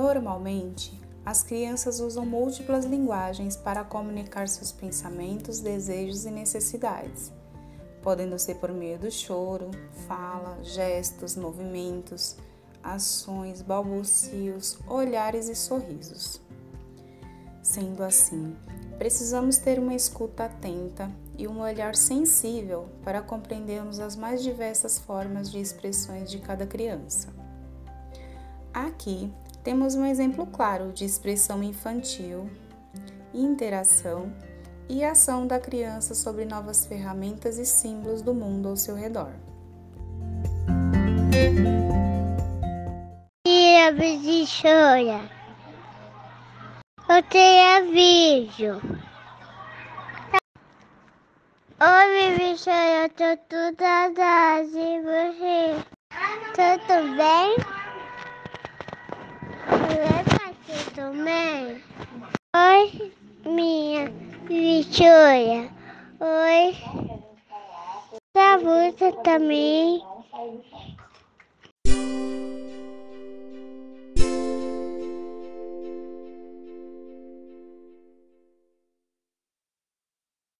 Normalmente, as crianças usam múltiplas linguagens para comunicar seus pensamentos, desejos e necessidades, podendo ser por meio do choro, fala, gestos, movimentos, ações, balbucios, olhares e sorrisos. Sendo assim, precisamos ter uma escuta atenta e um olhar sensível para compreendermos as mais diversas formas de expressões de cada criança. Aqui temos um exemplo claro de expressão infantil, interação e ação da criança sobre novas ferramentas e símbolos do mundo ao seu redor. Tia bichora, eu tenho vídeo. Oi, bichora, eu tô toda atrás e você? Tudo bem? Você também? Oi, minha bichora. Oi. Você também.